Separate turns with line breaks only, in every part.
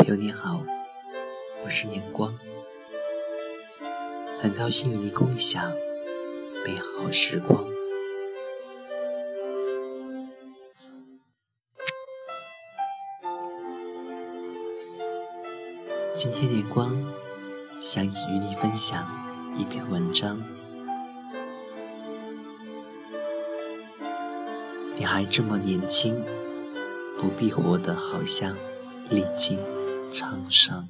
朋友你好，我是年光，很高兴与你共享美好时光。今天年光想与你分享一篇文章。你还这么年轻，不必活得好像历经沧桑。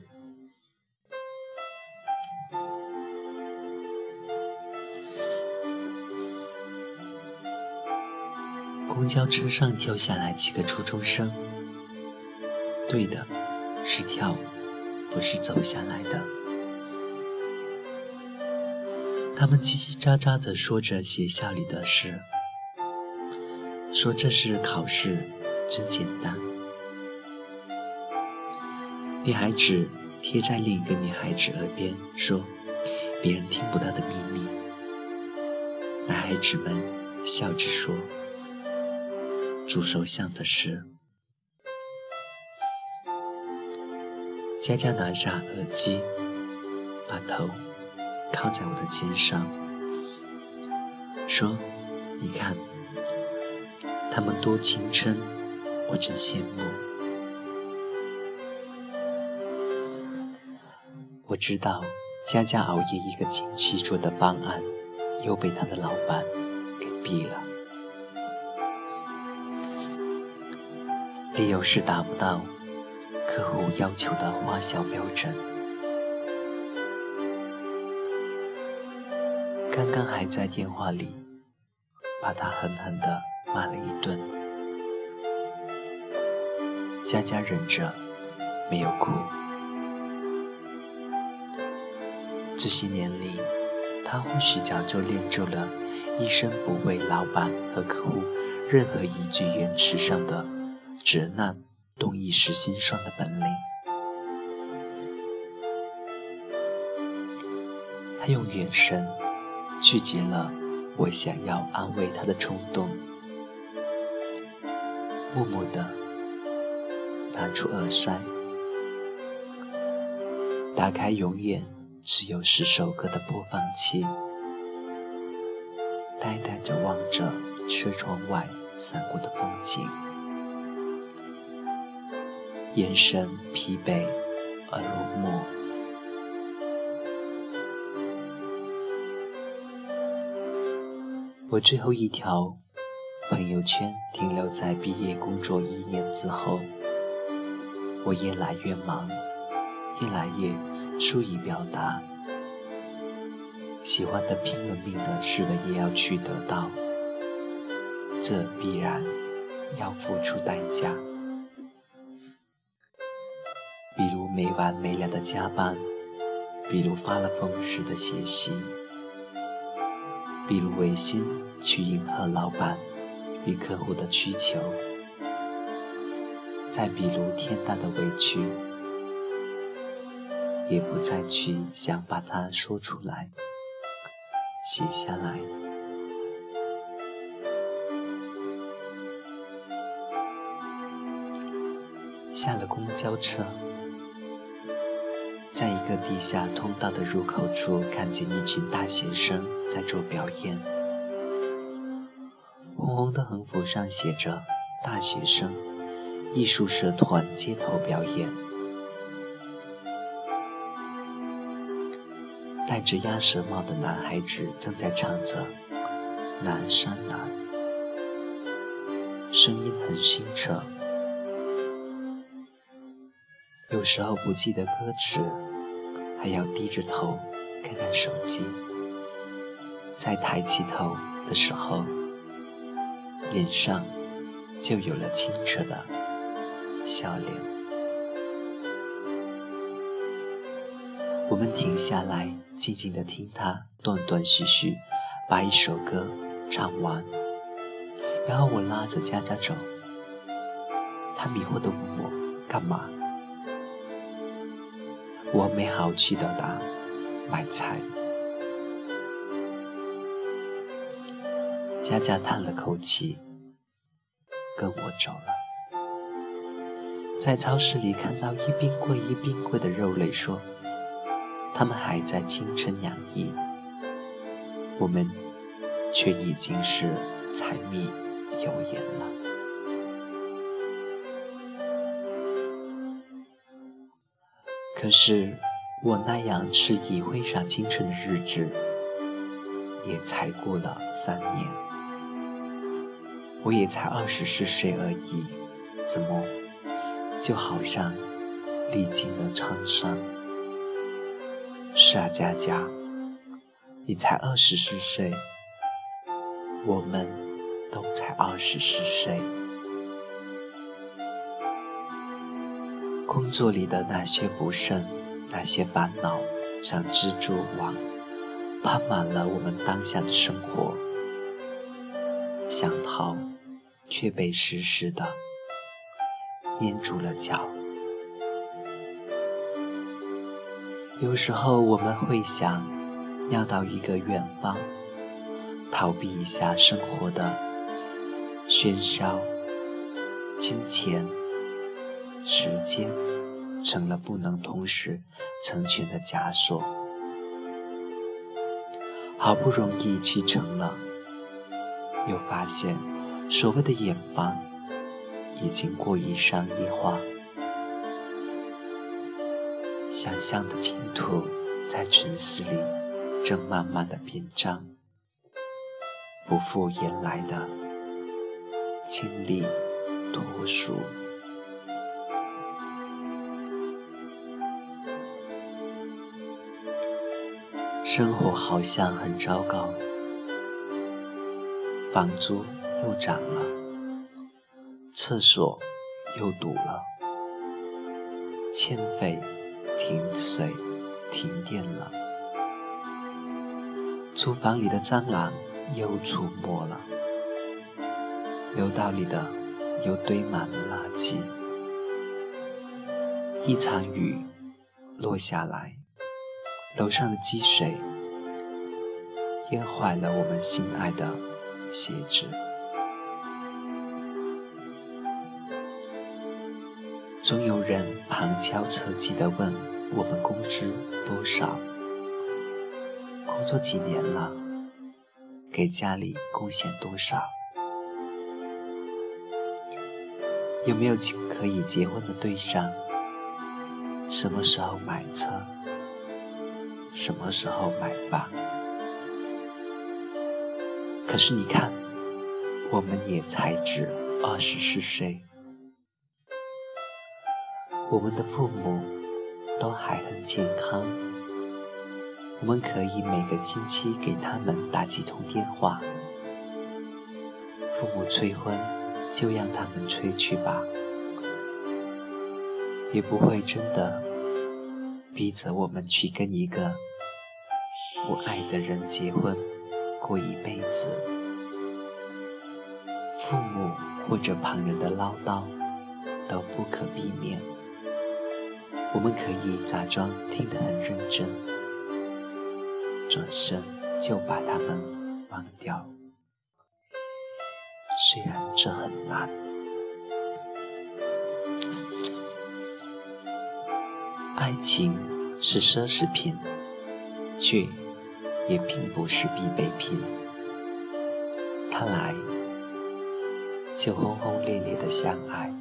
公交车上跳下来几个初中生，对的，是跳，不是走下来的。他们叽叽喳喳地说着学校里的事。说这是考试，真简单。女孩子贴在另一个女孩子耳边说：“别人听不到的秘密。”男孩子们笑着说：“主首相的事。”佳佳拿下耳机，把头靠在我的肩上，说：“你看。”他们多青春，我真羡慕。我知道佳佳熬夜一个星期做的方案，又被他的老板给毙了，理由是达不到客户要求的花销标准。刚刚还在电话里，把他狠狠的。骂了一顿，佳佳忍着没有哭。这些年里，他或许早就练就了一生不为老板和客户任何一句言辞上的责难动一时心酸的本领。他用眼神拒绝了我想要安慰他的冲动。默默地拿出耳塞，打开永远只有十首歌的播放器，呆呆地望着车窗外散过的风景，眼神疲惫而落寞。我最后一条。朋友圈停留在毕业工作一年之后，我越来越忙，越来越疏于表达。喜欢的拼了命的试了也要去得到，这必然要付出代价。比如没完没了的加班，比如发了疯似的学习，比如违心去迎合老板。与客户的需求，再比如天大的委屈，也不再去想把它说出来、写下来。下了公交车，在一个地下通道的入口处，看见一群大学生在做表演。红红的横幅上写着“大学生艺术社团街头表演”，戴着鸭舌帽的男孩子正在唱着《南山南》，声音很清澈。有时候不记得歌词，还要低着头看看手机，再抬起头的时候。脸上就有了清澈的笑脸。我们停下来，静静地听他断断续续把一首歌唱完，然后我拉着佳佳走。他迷惑地问我干嘛？我没好气地答：买菜。佳佳叹了口气，跟我走了。在超市里看到一冰柜一冰柜的肉类，说他们还在青春洋溢，我们却已经是柴米油盐了。可是我那样迟疑挥洒青春的日子，也才过了三年，我也才二十四岁而已，怎么？就好像历经了沧桑。是啊，佳佳，你才二十四岁，我们都才二十四岁。工作里的那些不顺，那些烦恼，像蜘蛛网，爬满了我们当下的生活。想逃，却被实时的。粘住了脚。有时候我们会想，要到一个远方，逃避一下生活的喧嚣，金钱、时间成了不能同时成全的枷锁。好不容易去成了，又发现所谓的远方。已经过于商业化，想象的净土在城市里正慢慢的变脏，不复原来的清丽脱俗。生活好像很糟糕，房租又涨了。厕所又堵了，欠费、停水、停电了，厨房里的蟑螂又出没了，楼道里的又堆满了垃圾，一场雨落下来，楼上的积水淹坏了我们心爱的鞋子。总有人旁敲侧击地问我们工资多少，工作几年了，给家里贡献多少，有没有可以结婚的对象，什么时候买车，什么时候买房。可是你看，我们也才只二十四岁。我们的父母都还很健康，我们可以每个星期给他们打几通电话。父母催婚，就让他们催去吧，也不会真的逼着我们去跟一个不爱的人结婚，过一辈子。父母或者旁人的唠叨都不可避免。我们可以假装听得很认真，转身就把他们忘掉。虽然这很难。爱情是奢侈品，却也并不是必备品。他来就轰轰烈烈的相爱，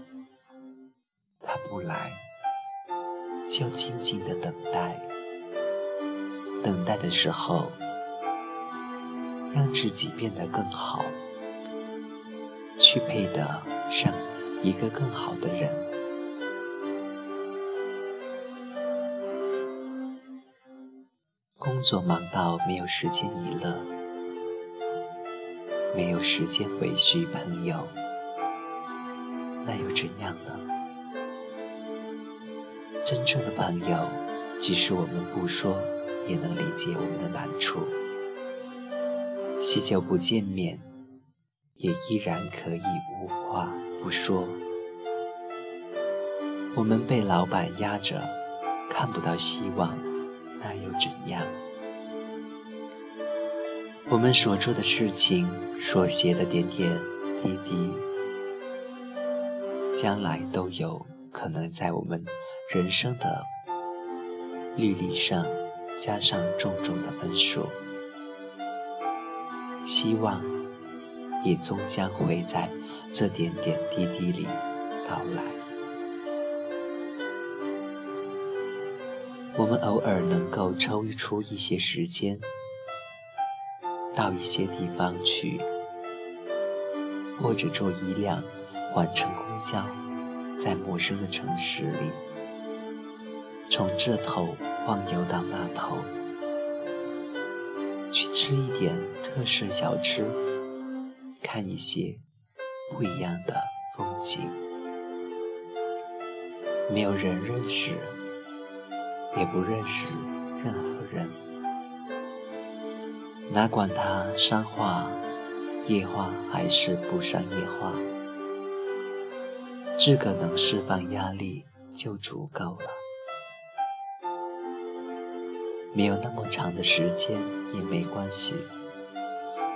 他不来。就静静的等待，等待的时候，让自己变得更好，去配得上一个更好的人。工作忙到没有时间娱乐，没有时间维系朋友，那又怎样呢？真正的朋友，即使我们不说，也能理解我们的难处。许久不见面，也依然可以无话不说。我们被老板压着，看不到希望，那又怎样？我们所做的事情，所写的点点滴滴，将来都有可能在我们人生的履历上加上重重的分数。希望也终将会在这点点滴滴里到来。我们偶尔能够抽出一些时间，到一些地方去，或者坐一辆换乘公交，在陌生的城市里，从这头晃悠到那头。去吃一点特色小吃，看一些不一样的风景。没有人认识，也不认识任何人。哪管他商化、夜话还是不商业化，自个能释放压力就足够了。没有那么长的时间也没关系，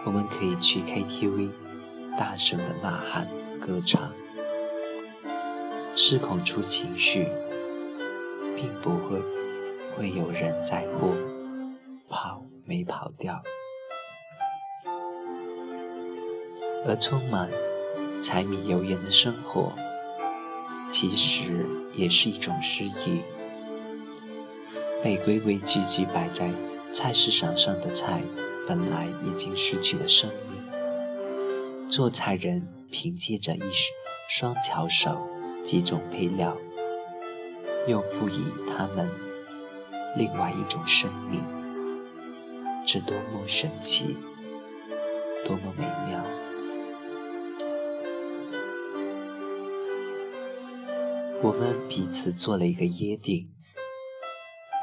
我们可以去 KTV，大声的呐喊、歌唱，失控出情绪，并不会会有人在乎跑没跑掉。而充满柴米油盐的生活，其实也是一种诗意。被规规矩矩摆在菜市场上的菜，本来已经失去了生命。做菜人凭借着一双巧手、几种配料，又赋予它们另外一种生命，这多么神奇，多么美妙！我们彼此做了一个约定。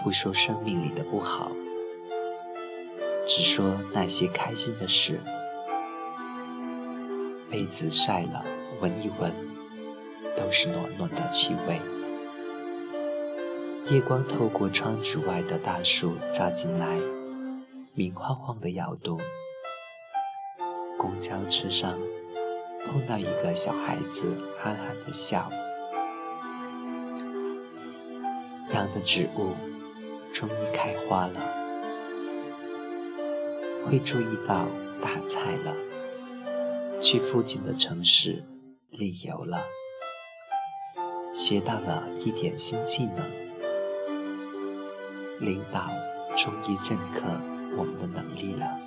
不说生命里的不好，只说那些开心的事。被子晒了，闻一闻，都是暖暖的气味。夜光透过窗子外的大树照进来，明晃晃的摇动。公交车上碰到一个小孩子，憨憨的笑。养的植物。终于开花了，会注意到大菜了，去附近的城市旅游了，学到了一点新技能，领导终于认可我们的能力了，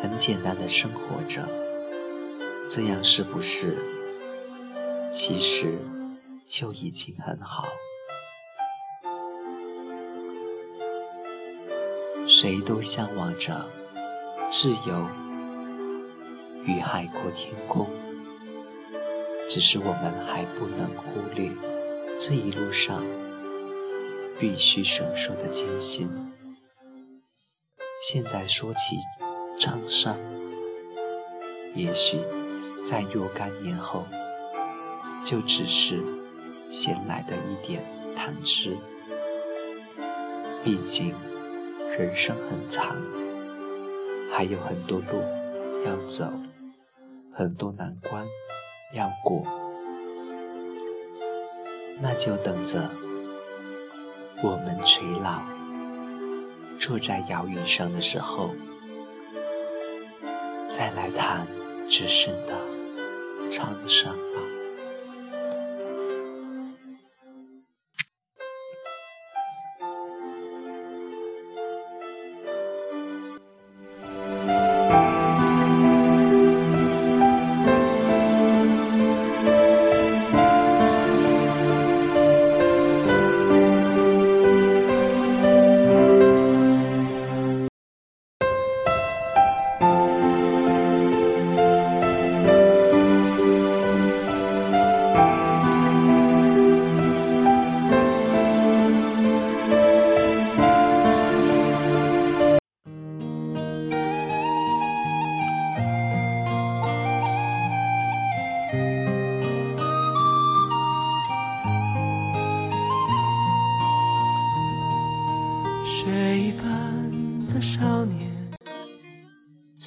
很简单的生活着，这样是不是？其实就已经很好。谁都向往着自由与海阔天空，只是我们还不能忽略这一路上必须承受的艰辛。现在说起沧桑，也许在若干年后，就只是闲来的一点谈资。毕竟。人生很长，还有很多路要走，很多难关要过，那就等着我们垂老，坐在摇椅上的时候，再来谈只剩的沧桑吧。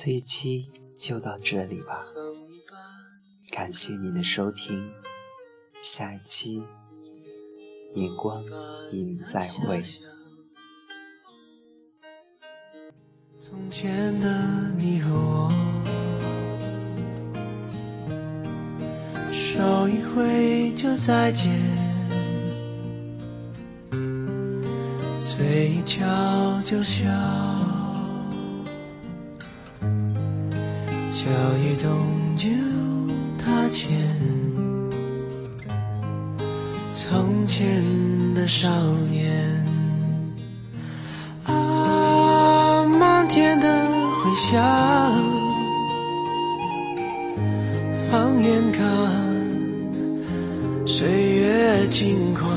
这一期就到这里吧，感谢您的收听，下一期荧光与你再会。
从前的你和我，手一挥就再见，嘴一翘就笑，动就他前，从前的少年，啊，漫天的回响，放眼看岁月轻狂。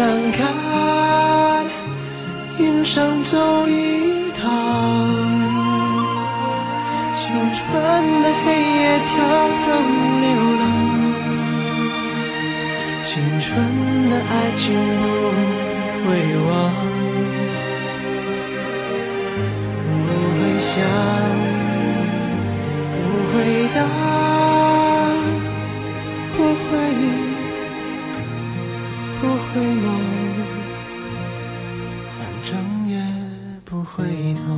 山看，云上走一趟，青春的黑夜跳动流浪，青春的爱情不会忘，不会想，不会答，不会。回眸反正也不回头